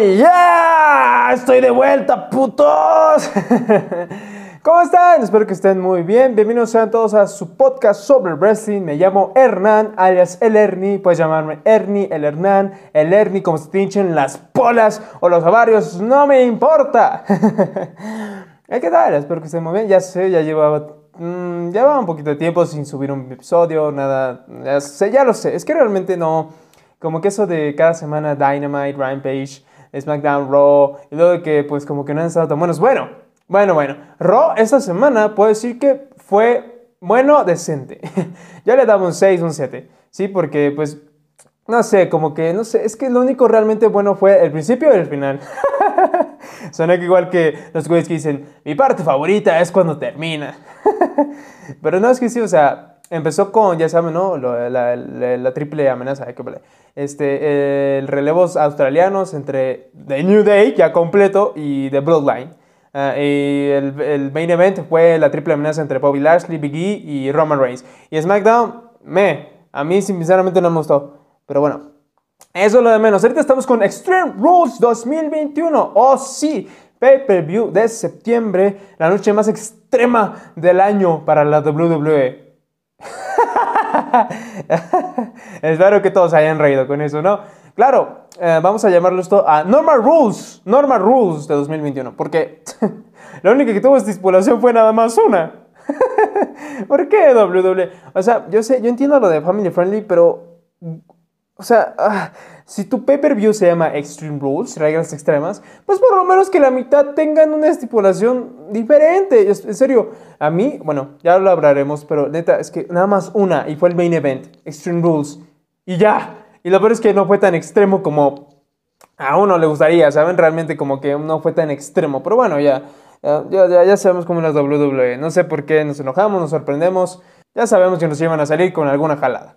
y ya estoy de vuelta, putos. ¿Cómo están? Espero que estén muy bien. Bienvenidos sean todos a su podcast sobre wrestling. Me llamo Hernán, alias El Ernie. Puedes llamarme Ernie, El Hernán, El Ernie, como se te hinchen las polas o los ovarios. No me importa. ¿Qué tal? Espero que estén muy bien. Ya sé, ya llevaba, mm, llevaba un poquito de tiempo sin subir un episodio, nada. Ya ya lo sé. Es que realmente no. Como que eso de cada semana Dynamite, Rampage, SmackDown, Raw, y luego de que pues como que no han estado tan buenos. Bueno. Bueno, bueno, Raw esta semana puedo decir que fue bueno, decente. Yo le daba un 6, un 7, ¿sí? Porque pues, no sé, como que, no sé, es que lo único realmente bueno fue el principio y el final. Suena igual que los güeyes que dicen, mi parte favorita es cuando termina. Pero no, es que sí, o sea, empezó con, ya saben, ¿no? la, triple amenaza, este, el relevos australianos entre The New Day, ya completo, y The Bloodline. Ah, y el, el, main event fue la triple amenaza entre Bobby Lashley, Big E y Roman Reigns. Y SmackDown, me, a mí sinceramente no me gustó. Pero bueno, eso es lo de menos. Ahorita estamos con Extreme Rules 2021. Oh sí, pay-per-view de septiembre, la noche más extrema del año para la WWE. Espero que todos hayan reído con eso, ¿no? Claro, eh, vamos a llamarlo esto a Normal Rules, Normal Rules de 2021, porque la única que tuvo esta estipulación fue nada más una. ¿Por qué WWE? O sea, yo sé, yo entiendo lo de Family Friendly, pero, o sea, ah, si tu pay-per-view se llama Extreme Rules, reglas extremas, pues por lo menos que la mitad tengan una estipulación diferente. En serio, a mí, bueno, ya lo hablaremos, pero neta, es que nada más una, y fue el main event, Extreme Rules, y ya. Y lo peor es que no fue tan extremo como a uno le gustaría, ¿saben? Realmente como que no fue tan extremo. Pero bueno, ya, ya, ya, sabemos cómo las WWE. No sé por qué nos enojamos, nos sorprendemos. Ya sabemos que nos iban a salir con alguna jalada.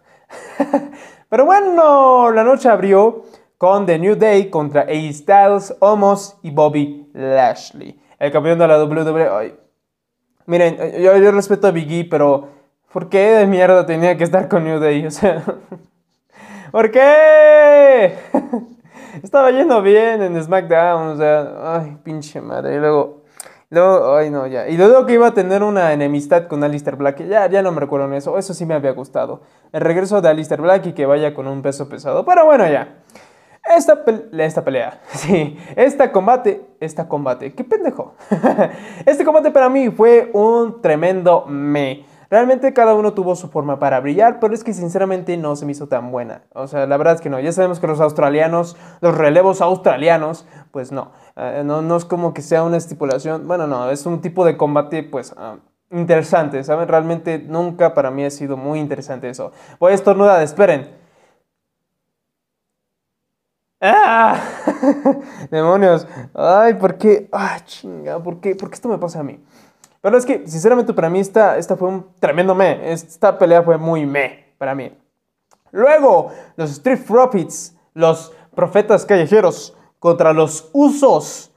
Pero bueno, la noche abrió con The New Day contra A. Styles, Omos y Bobby Lashley. El campeón de la WWE. Miren, yo, yo respeto a Biggie, pero ¿por qué de mierda tenía que estar con New Day? O sea... ¿Por qué? Estaba yendo bien en SmackDown, o sea, ay, pinche madre. Y luego, luego, ay, no, ya. Y luego que iba a tener una enemistad con Alistair Black, ya, ya no me recuerdo en eso, eso sí me había gustado. El regreso de Alistair Black y que vaya con un peso pesado. Pero bueno, ya. Esta, esta pelea, sí, esta combate, esta combate, qué pendejo. este combate para mí fue un tremendo me. Realmente cada uno tuvo su forma para brillar, pero es que sinceramente no se me hizo tan buena. O sea, la verdad es que no. Ya sabemos que los australianos, los relevos australianos, pues no. Eh, no, no, es como que sea una estipulación. Bueno, no, es un tipo de combate, pues... Ah, interesante, ¿saben? Realmente nunca para mí ha sido muy interesante eso. Voy a estornudar, esperen. ¡Ah! ¡Demonios! ¡Ay, por qué! ¡Ah, chinga! ¿Por qué? ¿Por qué esto me pasa a mí? Pero es que, sinceramente, para mí esta, esta fue un tremendo me. Esta pelea fue muy me para mí. Luego, los Street Profits, los profetas callejeros, contra los Usos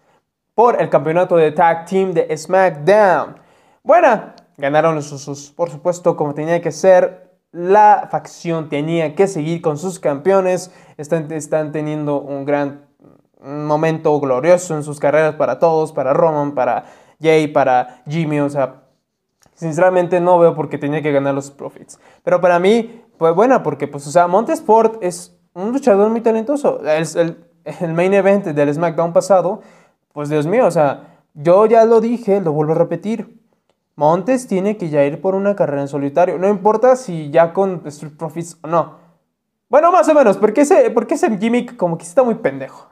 por el campeonato de Tag Team de SmackDown. Buena, ganaron los Usos, por supuesto, como tenía que ser. La facción tenía que seguir con sus campeones. Están, están teniendo un gran momento glorioso en sus carreras para todos, para Roman, para Jay, para Jimmy, o sea, sinceramente no veo por qué tenía que ganar los Profits. Pero para mí fue buena porque, pues, o sea, Montesport es un luchador muy talentoso. El, el, main event del SmackDown pasado, pues, Dios mío, o sea, yo ya lo dije, lo vuelvo a repetir. Montes tiene que ya ir por una carrera en solitario. No importa si ya con Street Profits o no. Bueno, más o menos, porque ese, porque ese gimmick como que está muy pendejo.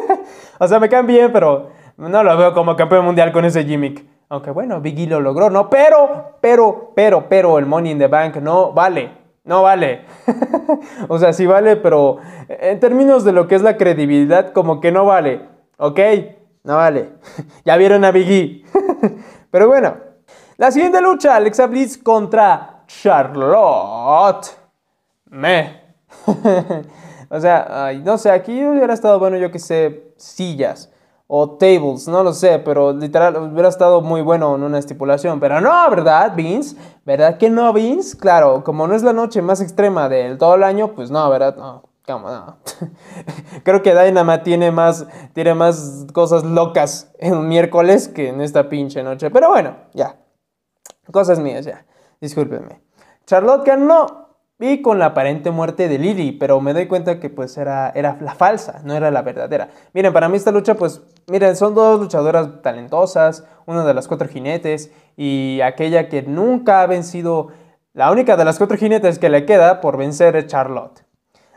o sea, me caen bien, pero no lo veo como campeón mundial con ese gimmick. Aunque bueno, Biggie lo logró, ¿no? Pero, pero, pero, pero el Money in the Bank no vale. No vale. o sea, sí vale, pero en términos de lo que es la credibilidad, como que no vale. ¿Ok? No vale. ya vieron a Biggie. pero bueno. La siguiente lucha, Alexa Bliss contra Charlotte. Me. o sea, no sé, aquí hubiera estado bueno, yo que sé, sillas o tables, no lo sé, pero literal hubiera estado muy bueno en una estipulación. Pero no, ¿verdad, Vince? ¿Verdad que no, Vince? Claro, como no es la noche más extrema del todo el año, pues no, ¿verdad? No. ¿Cómo no? Creo que Dynamite tiene más, tiene más cosas locas en miércoles que en esta pinche noche. Pero bueno, ya. Cosas mías, ya. Discúlpenme. Charlotte ganó y con la aparente muerte de Lily, pero me doy cuenta que pues era, era la falsa, no era la verdadera. Miren, para mí esta lucha pues, miren, son dos luchadoras talentosas, una de las cuatro jinetes y aquella que nunca ha vencido, la única de las cuatro jinetes que le queda por vencer es Charlotte.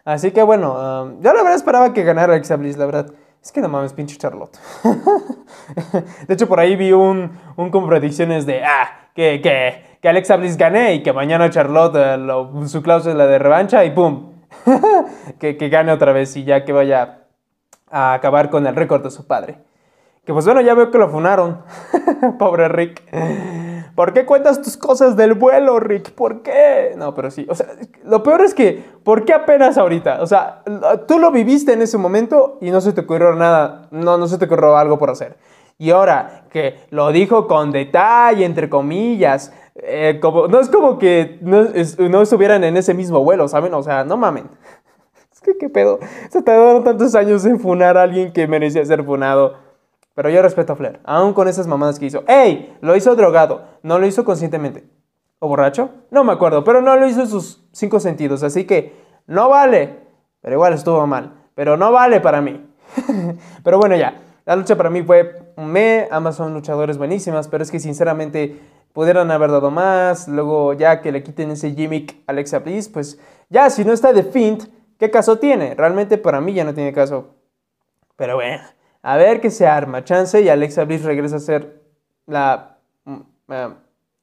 Así que bueno, yo la verdad esperaba que ganara Alexa la verdad. Es que no mames, pinche Charlotte. de hecho, por ahí vi un, un con predicciones de, ah, que, que, que Alexa Bliss gane y que mañana Charlotte eh, su cláusula de revancha y ¡pum! que, que gane otra vez y ya que vaya a acabar con el récord de su padre. Que pues bueno, ya veo que lo funaron. Pobre Rick. ¿Por qué cuentas tus cosas del vuelo, Rick? ¿Por qué? No, pero sí. O sea, lo peor es que, ¿por qué apenas ahorita? O sea, tú lo viviste en ese momento y no se te ocurrió nada. No, no se te ocurrió algo por hacer. Y ahora que lo dijo con detalle, entre comillas, eh, no es como que no, no, estuvieran en ese mismo vuelo, ¿saben? O sea, no mamen. Es que qué pedo. Se tardaron tantos años en funar a alguien que merecía ser funado. Pero yo respeto a Flair, aún con esas mamadas que hizo. ¡Ey! Lo hizo drogado, no lo hizo conscientemente. ¿O borracho? No me acuerdo, pero no lo hizo en sus cinco sentidos, así que no vale. Pero igual estuvo mal. Pero no vale para mí. pero bueno, ya. La lucha para mí fue me, ambas son luchadores buenísimas, pero es que sinceramente pudieran haber dado más. Luego, ya que le quiten ese gimmick a Alexa Bliss, pues ya si no está de Fint, ¿qué caso tiene? Realmente para mí ya no tiene caso. Pero bueno. A ver qué se arma. Chance y Alexa Bliss regresa a ser la... Mm, eh,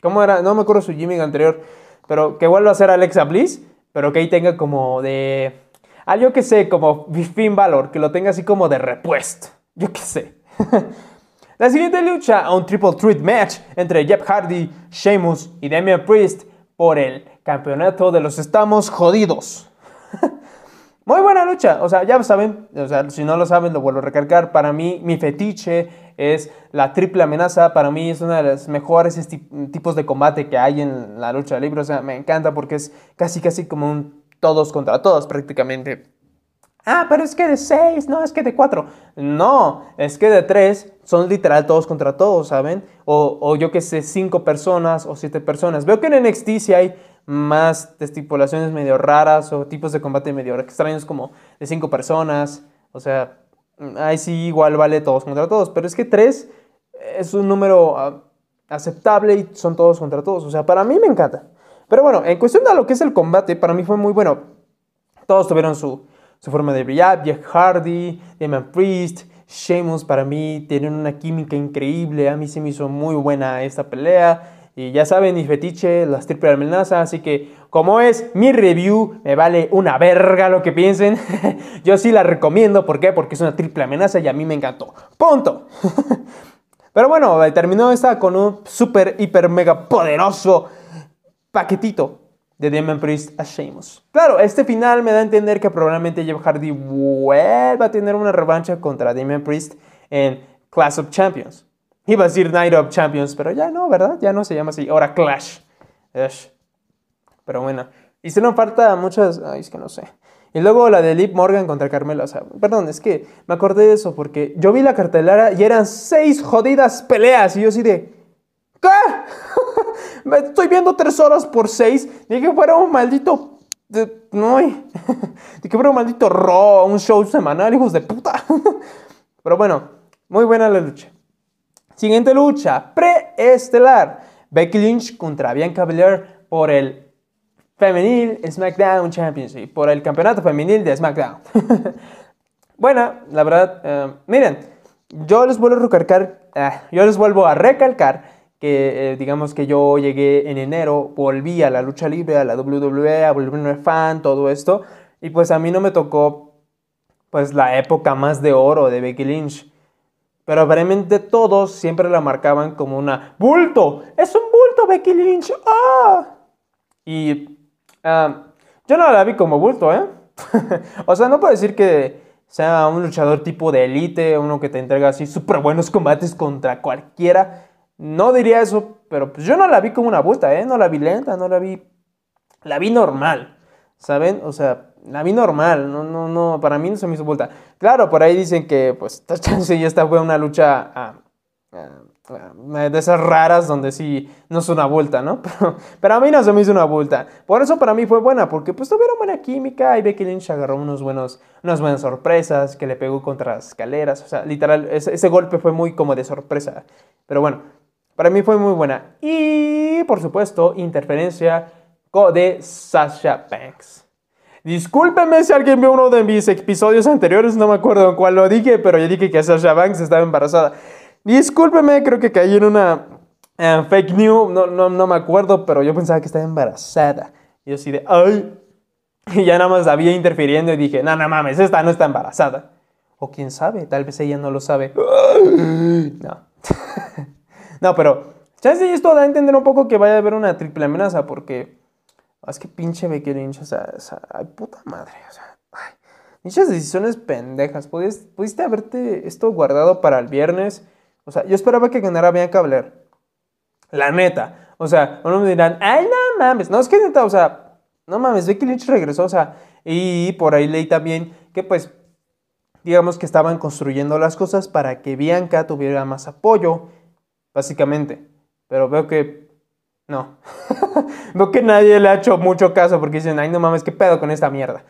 ¿Cómo era? No me acuerdo su gimmick anterior. Pero que vuelva a ser Alexa Bliss. Pero que ahí tenga como de... Ah, yo que sé, como Finn Valor. Que lo tenga así como de repuesto. Yo qué sé. la siguiente lucha a un triple threat match entre Jeff Hardy, Sheamus y Damian Priest por el campeonato de los estamos jodidos. Muy buena lucha, o sea, ya saben, o sea, si no lo saben, lo vuelvo a recalcar. Para mí, mi fetiche es la triple amenaza. Para mí es uno de los mejores tipos de combate que hay en la lucha libre. O sea, me encanta porque es casi, casi como un todos contra todos prácticamente. Ah, pero es que de seis, no, es que de cuatro. No, es que de tres son literal todos contra todos, ¿saben? O, o yo que sé, cinco personas o siete personas. Veo que en NXT sí hay más estipulaciones medio raras o tipos de combate medio extraños como de cinco personas. O sea, ahí sí igual vale todos contra todos. Pero es que tres es un número ah, aceptable y son todos contra todos. O sea, para mí me encanta. Pero bueno, en cuestión de lo que es el combate, para mí fue muy bueno. Todos tuvieron su, su forma de brillar. Jeff Hardy, Damon Priest, Sheamus para mí tienen una química increíble. A mí se me hizo muy buena esta pelea. Y ya saben, mi fetiche, las triple amenaza, así que como es mi review, me vale una verga lo que piensen. Yo sí la recomiendo, ¿por qué? Porque es una triple amenaza y a mí me encantó. Punto. Pero bueno, terminó esta con un super, hiper, mega poderoso paquetito de Demon Priest a Sheamus. Claro, este final me da a entender que probablemente Jeff Hardy vuelva a tener una revancha contra Demon Priest en Class of Champions. Iba a decir Night of Champions, pero ya no, ¿verdad? Ya no se llama así. Ahora Clash. Pero bueno. No falta muchas. Ay, es que no sé. Y luego la de Liv Morgan contra Carmela. O perdón, es que me acordé de eso porque yo vi la cartelera y eran seis jodidas peleas. Y yo así de. ¿Qué? Me estoy viendo tres horas por seis. Dije que fuera un maldito. no, Dije que fuera un maldito Raw, un show semanal, hijos de puta. Pero bueno, muy buena la lucha. Siguiente lucha, preestelar. Becky Lynch contra Bianca Belair por el Femenil SmackDown Championship, por el campeonato femenil de SmackDown. Buena, la verdad, eh, miren, yo les vuelvo a recalcar, eh, yo les vuelvo a recalcar que eh, digamos que yo llegué en enero, volví a la lucha libre, a la WWE, a volverme fan, todo esto, y pues a mí no me tocó pues la época más de oro de Becky Lynch. Pero aparentemente todos siempre la marcaban como una bulto. Es un bulto, Becky Lynch. ¡Ah! Y ah, yo no la vi como bulto, ¿eh? o sea, no puedo decir que sea un luchador tipo de élite, uno que te entrega así súper buenos combates contra cualquiera. No diría eso, pero pues yo no la vi como una bulta, ¿eh? No la vi lenta, no la vi... La vi normal, ¿saben? O sea, la vi normal, no, no, no, para mí no se me hizo vuelta. Claro, por ahí dicen que, pues, esta chance ya esta fue una lucha ah, ah, de esas raras donde sí no es una vuelta, ¿no? Pero, pero, a mí no se me hizo una vuelta. Por eso para mí fue buena, porque pues tuvieron buena química y Becky Lynch agarró unos buenos, unas buenas sorpresas, que le pegó contra las escaleras, o sea, literal, ese golpe fue muy como de sorpresa. Pero bueno, para mí fue muy buena. Y, por supuesto, interferencia de Sasha Banks. Discúlpeme si alguien vio uno de mis episodios anteriores, no me acuerdo en cuál lo dije, pero yo dije que Sasha Banks estaba embarazada. Discúlpeme, creo que caí en una eh, fake news, no, no, no, me acuerdo, pero yo pensaba que estaba embarazada. Y yo así de, ay. Y ya nada más había interfiriendo y dije, no, no mames, esta no está embarazada. O quién sabe, tal vez ella no lo sabe. No. no, pero, chance esto da a entender un poco que vaya a haber una triple amenaza, porque es que pinche Becky Lynch, o sea, ay, puta madre, o sea, ay, muchas decisiones pendejas. ¿Pudiste, pudiste haberte esto guardado para el viernes. O sea, yo esperaba que ganara Bianca Belair. La neta. O sea, uno me dirán, ay, no mames. No, es que neta, o sea, no mames, Becky Lynch regresó, o sea, y por ahí leí también que pues, digamos que estaban construyendo las cosas para que Bianca tuviera más apoyo, básicamente. Pero veo que no. Veo que nadie le ha hecho mucho caso porque dicen, ay, no mames, ¿qué pedo con esta mierda?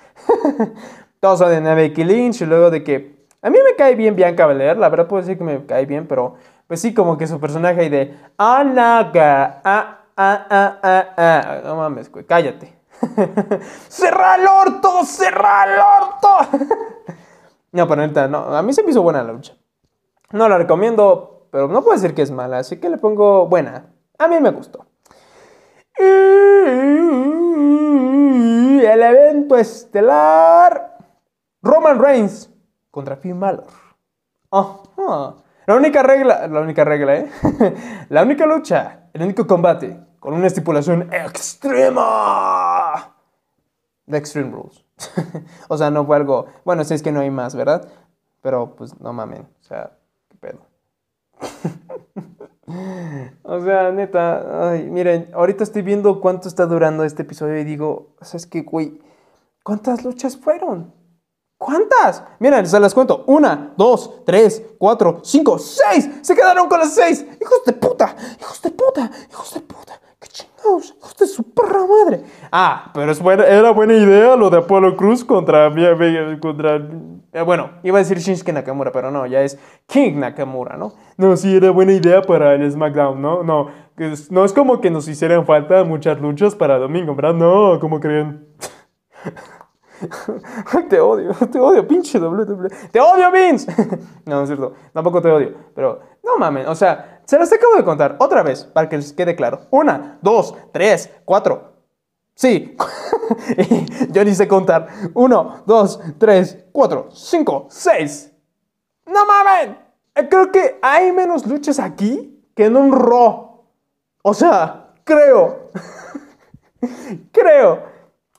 Todos son de Becky Lynch y luego de que... A mí me cae bien Bianca Belair, la verdad puedo decir que me cae bien, pero pues sí, como que su personaje ahí de... Anaga, ah, ah, ah, ah, ah. No mames, güey, cállate. ¡Cerra el orto! ¡Cerra el orto! no, pero neta, no, a mí se me hizo buena la lucha. No la recomiendo, pero no puedo decir que es mala, así que le pongo buena. A mí me gustó. El evento estelar. Roman Reigns contra Finn Balor. La única regla, la única regla, ¿eh? la única lucha, el único combate con una estipulación extrema de Extreme Rules. o sea, no fue algo, bueno, si es que no hay más, ¿verdad? Pero pues no mamen, o sea, qué pedo. O sea, neta, ay, miren, ahorita estoy viendo cuánto está durando este episodio y digo, ¿sabes qué, güey? ¿Cuántas luchas fueron? ¿Cuántas? Miren, se las cuento. Una, dos, tres, cuatro, cinco, seis. Se quedaron con las seis. Hijos de puta, hijos de puta, hijos de puta. ¡Qué chingados! ¡Hijos de su perra madre! Ah, pero es buena, era buena idea lo de Apolo Cruz contra... contra eh, bueno, iba a decir Shinsuke Nakamura, pero no, ya es King Nakamura, ¿no? No, sí, era buena idea para el SmackDown, ¿no? No, no es como que nos hicieran falta muchas luchas para domingo, ¿verdad? No, como creen? te odio, te odio, pinche doble, ¡Te odio, Vince! no, no es cierto, tampoco te odio, pero no mames, o sea, se las acabo de contar otra vez para que les quede claro. Una, dos, tres, cuatro. Sí. Yo ni sé contar. Uno, dos, tres, cuatro, cinco, seis. ¡No mames! Eh, creo que hay menos luchas aquí que en un Raw. O sea, creo. creo.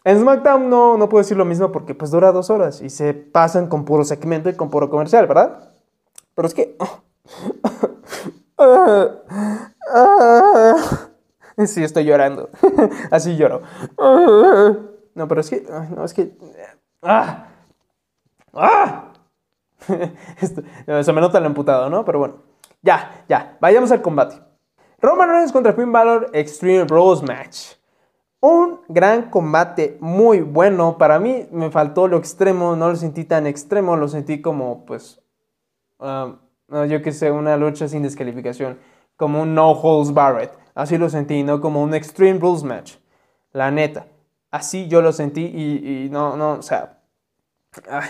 En SmackDown no, no puedo decir lo mismo porque pues dura dos horas y se pasan con puro segmento y con puro comercial, ¿verdad? Pero es que... Sí, estoy llorando. Así lloro. No, pero es que. No, es que. ¡Ah! ¡Ah! se me nota el amputado, ¿no? Pero bueno. Ya, ya. Vayamos al combate. Roman Reigns contra Finn Balor Extreme Rules Match. Un gran combate, muy bueno. Para mí me faltó lo extremo, no lo sentí tan extremo, lo sentí como, pues, um, yo que sé, una lucha sin descalificación, como un no holds barred. Así lo sentí, no como un extreme rules match. La neta. Así yo lo sentí y, no, no, o sea,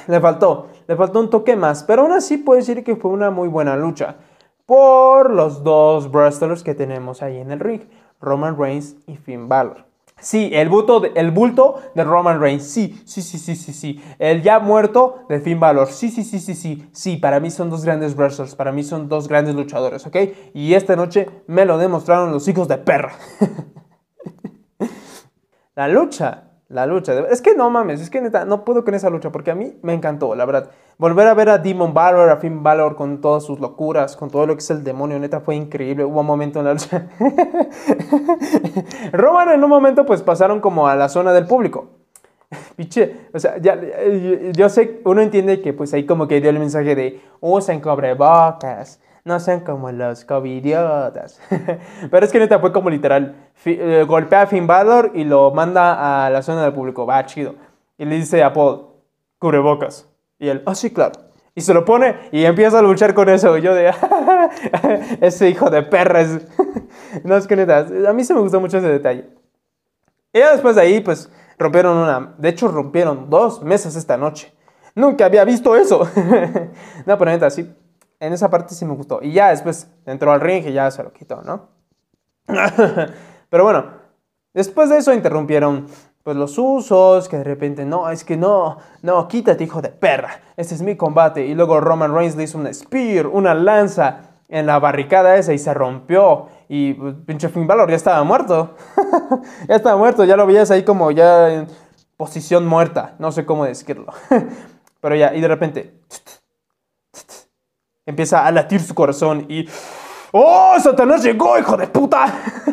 le faltó, le faltó un toque más, pero aún así puedo decir que fue una muy buena lucha por los dos wrestlers que tenemos ahí en el ring, Roman Reigns y Finn Balor. Sí, el bulto, de, el bulto de Roman Reigns. Sí, sí, sí, sí, sí, sí. El ya muerto de Finn Balor. Sí, sí, sí, sí, sí. Sí, para mí son dos grandes wrestlers. Para mí son dos grandes luchadores, ¿ok? Y esta noche me lo demostraron los hijos de perra. La lucha la lucha. Es que no mames, es que neta, no puedo con esa lucha porque a mí me encantó, la verdad. Volver a ver a Demon Balor, a Finn Balor con todas sus locuras, con todo lo que es el demonio, neta, fue increíble. Hubo un momento en la lucha. Roman en un momento pues pasaron como a la zona del público. Piche, o sea, ya, yo, yo sé, uno entiende que pues ahí como que dio el mensaje de usen cobrebocas, no sean como los covidiotas. Pero es que neta fue como literal, eh, golpea a Finn Balor y lo manda a la zona del público, va, chido. Y le dice a Paul, cubrebocas. Y él, ah, sí, claro. Y se lo pone y empieza a luchar con eso. Y yo de, ese hijo de perra es... no, es que neta, a mí se me gustó mucho ese detalle. Y después de ahí, pues, rompieron una... De hecho, rompieron dos mesas esta noche. Nunca había visto eso. no, pero neta, sí. En esa parte sí me gustó. Y ya después entró al ring y ya se lo quitó, ¿no? pero bueno, después de eso interrumpieron pues los usos, que de repente, no, es que no, no, quítate hijo de perra, este es mi combate. Y luego Roman Reigns le hizo un spear, una lanza en la barricada esa y se rompió. Y pues, pinche Finn Balor ya estaba muerto. ya estaba muerto, ya lo veías ahí como ya en posición muerta, no sé cómo decirlo. Pero ya, y de repente empieza a latir su corazón y... ¡Oh, Satanás llegó, hijo de puta!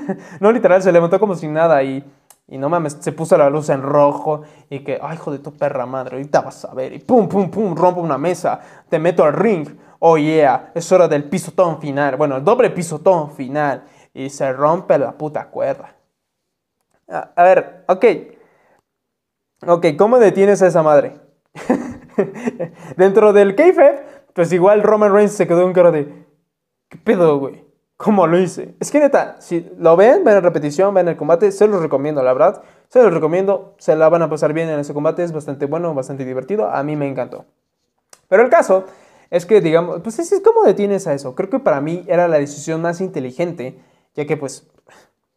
no, literal, se levantó como sin nada y... Y no mames, se puso la luz en rojo y que, ay, hijo de tu perra madre, ahorita vas a ver. Y pum, pum, pum, rompo una mesa, te meto al ring. Oh yeah, es hora del pisotón final. Bueno, el doble pisotón final. Y se rompe la puta cuerda. A, ver, ok. Ok, ¿cómo detienes a esa madre? Dentro del kayfabe, pues igual Roman Reigns se quedó en cara de, ¿qué pedo, güey? ¿Cómo lo hice? Es que neta, si lo ven, ven en repetición, ven el combate, se los recomiendo, la verdad. Se los recomiendo, se la van a pasar bien en ese combate, es bastante bueno, bastante divertido, a mí me encantó. Pero el caso es que, digamos, pues es cómo detienes a eso. Creo que para mí era la decisión más inteligente, ya que pues,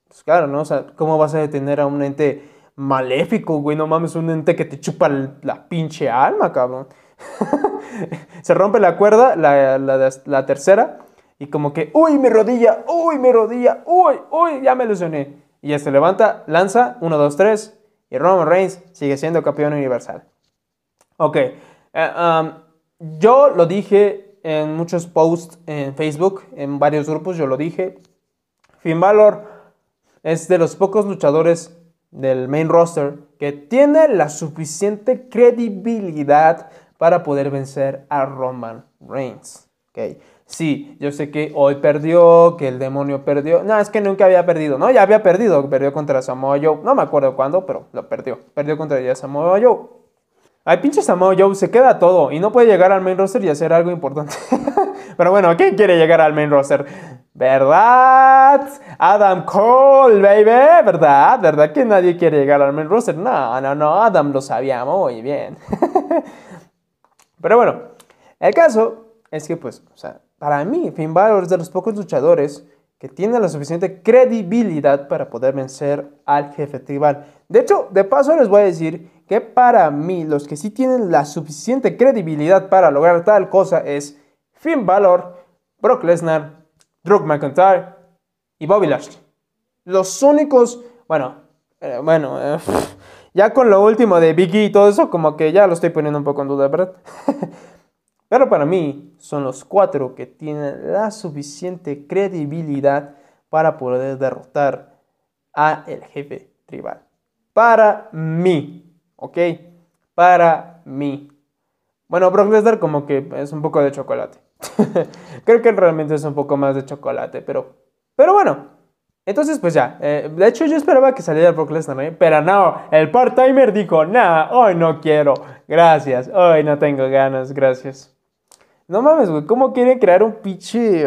pues claro, ¿no? O sea, ¿cómo vas a detener a un ente maléfico, güey? No mames, un ente que te chupa la pinche alma, cabrón. se rompe la cuerda, la, la, tercera. Y como que, uy, mi rodilla, uy, mi rodilla, uy, uy, ya me lesioné. Y ya se levanta, lanza, 1, 2, 3. Y Roman Reigns sigue siendo campeón universal. Ok. eh, um, yo lo dije en muchos posts en Facebook, en varios grupos, yo lo dije. Finn Balor es de los pocos luchadores del main roster que tiene la suficiente credibilidad para poder vencer a Roman Reigns. Okay. Sí, yo sé que hoy perdió, que el demonio perdió. No, es que nunca había perdido, ¿no? Ya había perdido, perdió contra Samoa Joe. No me acuerdo cuándo, pero lo perdió. Perdió contra ya Samoa Joe. Ay, pinche Samoa Joe, se queda todo y no puede llegar al main roster y hacer algo importante. pero bueno, ¿quién quiere llegar al main roster? ¿Verdad? Adam Cole, baby, ¿verdad? ¿Verdad que nadie quiere llegar al main roster? No, no, no, Adam lo sabía muy bien. pero bueno, el caso es que, pues, o sea, para mí, Finn Balor es de los pocos luchadores que tiene la suficiente credibilidad para poder vencer al jefe tribal. De hecho, de paso les voy a decir que para mí, los que sí tienen la suficiente credibilidad para lograr tal cosa es Finn Balor, Brock Lesnar, Drew McIntyre y Bobby Lashley. Los únicos, bueno, eh, bueno, eh, ya con lo último de Biggie y todo eso, como que ya lo estoy poniendo un poco en duda, ¿verdad? Pero para mí son los cuatro que tienen la suficiente credibilidad para poder derrotar a el jefe tribal. Para mí, ¿ok? Para mí. Bueno, Brock Lesnar como que es un poco de chocolate. Creo que realmente es un poco más de chocolate, pero, pero bueno. Entonces, pues ya. Eh, de hecho, yo esperaba que saliera Brock Lesnar, ¿eh? pero no. El part-timer dijo, nah, hoy no quiero. Gracias. Hoy no tengo ganas. Gracias. No mames, güey, ¿cómo quieren crear un pinche,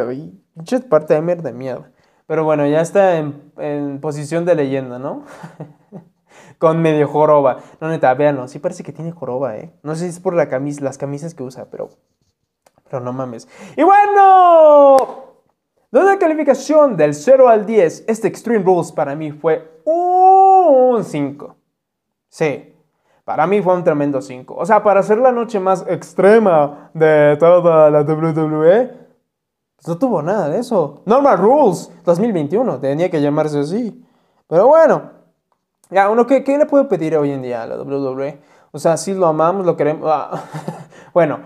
pinche part-timer de mierda? Pero bueno, ya está en, en posición de leyenda, ¿no? Con medio joroba. No, neta, véanlo, sí parece que tiene joroba, ¿eh? No sé si es por las camisas que usa, pero... Pero no mames. Y bueno, de calificación del 0 al 10, este Extreme Rules para mí fue un 5. Sí, para mí fue un tremendo 5. O sea, para ser la noche más extrema de toda la WWE, pues no tuvo nada de eso. Normal Rules 2021, tenía que llamarse así. Pero bueno, ya, uno, ¿qué, le puedo pedir hoy en día a la WWE? O sea, si lo amamos, lo queremos. Ah, bueno,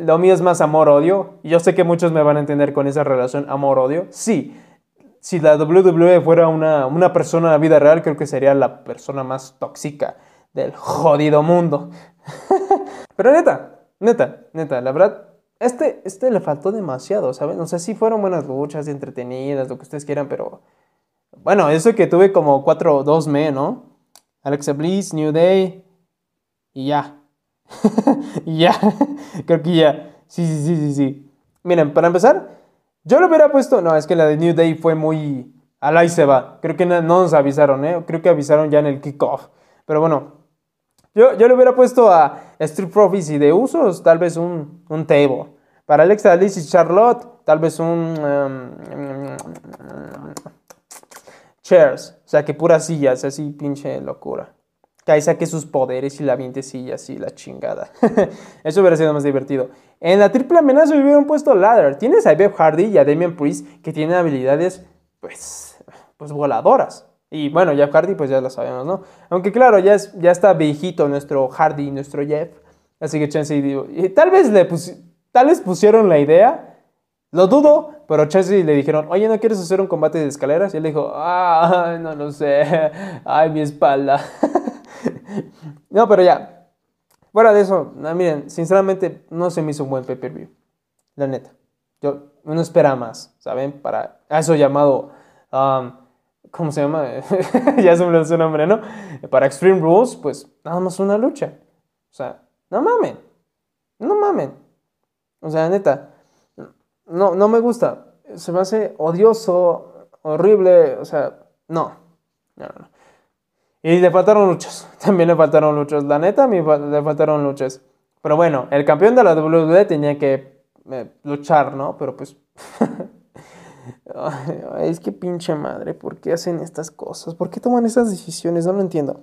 lo mío es más amor-odio. Yo sé que muchos me van a entender con esa relación amor-odio. Sí, si la WWE fuera una, una persona en la vida real, creo que sería la persona más tóxica del jodido mundo. Pero neta, neta, neta, la verdad, este, este le faltó demasiado, ¿saben? O sea, sí fueron buenas luchas, entretenidas, lo que ustedes quieran, pero... Bueno, eso que tuve como 4-2 me, ¿no? Alexa Bliss, New Day y ya. Ya. Creo que ya. Sí, sí, sí, sí, sí. Miren, para empezar, yo lo hubiera puesto... No, es que la de New Day fue muy... Al ahí se va. Creo que no, nos avisaron, ¿eh? Creo que avisaron ya en el kickoff. Pero bueno, yo, yo le hubiera puesto a Street Profits y de usos, tal vez un, un table. Para Alexa Alice y Charlotte, tal vez un. Um, chairs. O sea, que puras sillas, así pinche locura. Ahí saque sus poderes y la viente sillas y la chingada. Eso hubiera sido más divertido. En la triple amenaza hubieran puesto ladder. Tienes a Bev Hardy y a Damian Priest que tienen habilidades, pues, pues voladoras. Y bueno, Jeff Hardy, pues ya lo sabemos, ¿no? Aunque claro, ya, es, ya está viejito nuestro Hardy, nuestro Jeff. Así que Chelsea, digo, y tal vez le tal vez pusieron la idea. Lo dudo, pero Chelsea le dijeron, oye, ¿no quieres hacer un combate de escaleras? Y él dijo, ah, no lo sé. Ay, mi espalda. no, pero ya. Fuera de eso, miren, sinceramente no se me hizo un buen pay-per-view. La neta. Yo no espera más, ¿saben? Para eso llamado... ¿Cómo se llama? ya se me olvidó su nombre, ¿no? Para Extreme Rules, pues nada más una lucha. O sea, no mamen. No mamen. O sea, neta. No, no me gusta. Se me hace odioso, horrible. O sea, no. No, no. Y le faltaron luchas. También le faltaron luchas. La neta, a mí le faltaron luchas. Pero bueno, el campeón de la WWE tenía que eh, luchar, ¿no? Pero pues. es que pinche madre, ¿por qué hacen estas cosas? ¿Por qué toman estas decisiones? No lo entiendo.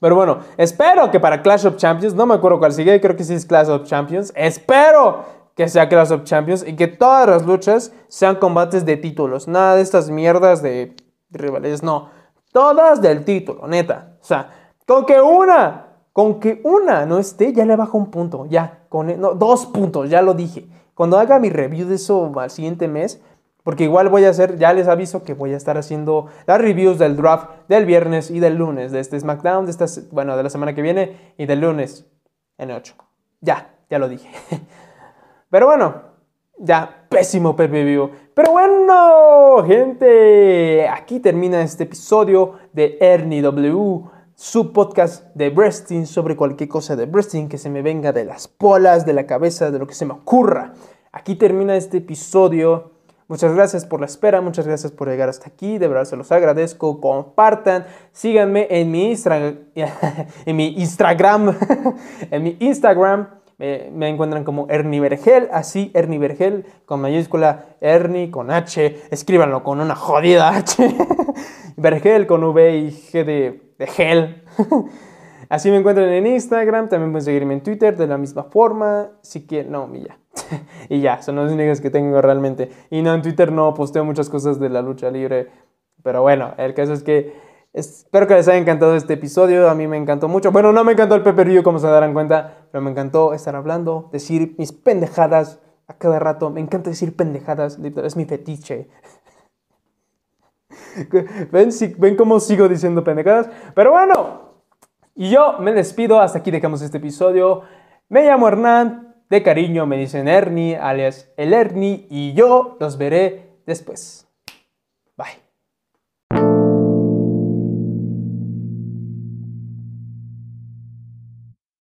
Pero bueno, espero que para Clash of Champions, no me acuerdo cuál sigue, creo que sí es Clash of Champions. Espero que sea Clash of Champions y que todas las luchas sean combates de títulos. Nada de estas mierdas de, rivales, no. Todas del título, neta. O sea, con que una, con que una no esté, ya le bajo un punto. Ya, con no, dos puntos, ya lo dije. Cuando haga mi review de eso al siguiente mes, porque igual voy a hacer, ya les aviso que voy a estar haciendo las reviews del draft del viernes y del lunes, de este SmackDown, de esta, bueno, de la semana que viene y del lunes en 8. Ya, ya lo dije. Pero bueno, ya, pésimo PPV. Pero bueno, gente, aquí termina este episodio de Ernie W, su podcast de breasting sobre cualquier cosa de breasting que se me venga de las polas, de la cabeza, de lo que se me ocurra. Aquí termina este episodio. Muchas gracias por la espera, muchas gracias por llegar hasta aquí, de verdad se los agradezco, compartan, síganme en mi, en mi Instagram, en mi Instagram, me encuentran como Ernie Vergel, así Ernie Vergel, con mayúscula Ernie, con H, escríbanlo con una jodida H, Vergel con V y G de, de gel. Así me encuentran en Instagram, también pueden seguirme en Twitter de la misma forma, si quieren, no, ya. y ya, son los únicos que tengo realmente. Y no, en Twitter no posteo muchas cosas de la lucha libre, pero bueno, el caso es que espero que les haya encantado este episodio, a mí me encantó mucho. Bueno, no me encantó el Pepper como se darán cuenta, pero me encantó estar hablando, decir mis pendejadas a cada rato, me encanta decir pendejadas, es mi fetiche. ¿Ven, ¿Ven cómo sigo diciendo pendejadas? Pero bueno, y yo me despido, hasta aquí dejamos este episodio. Me llamo Hernán, de cariño me dicen Ernie, alias el Ernie, y yo los veré después.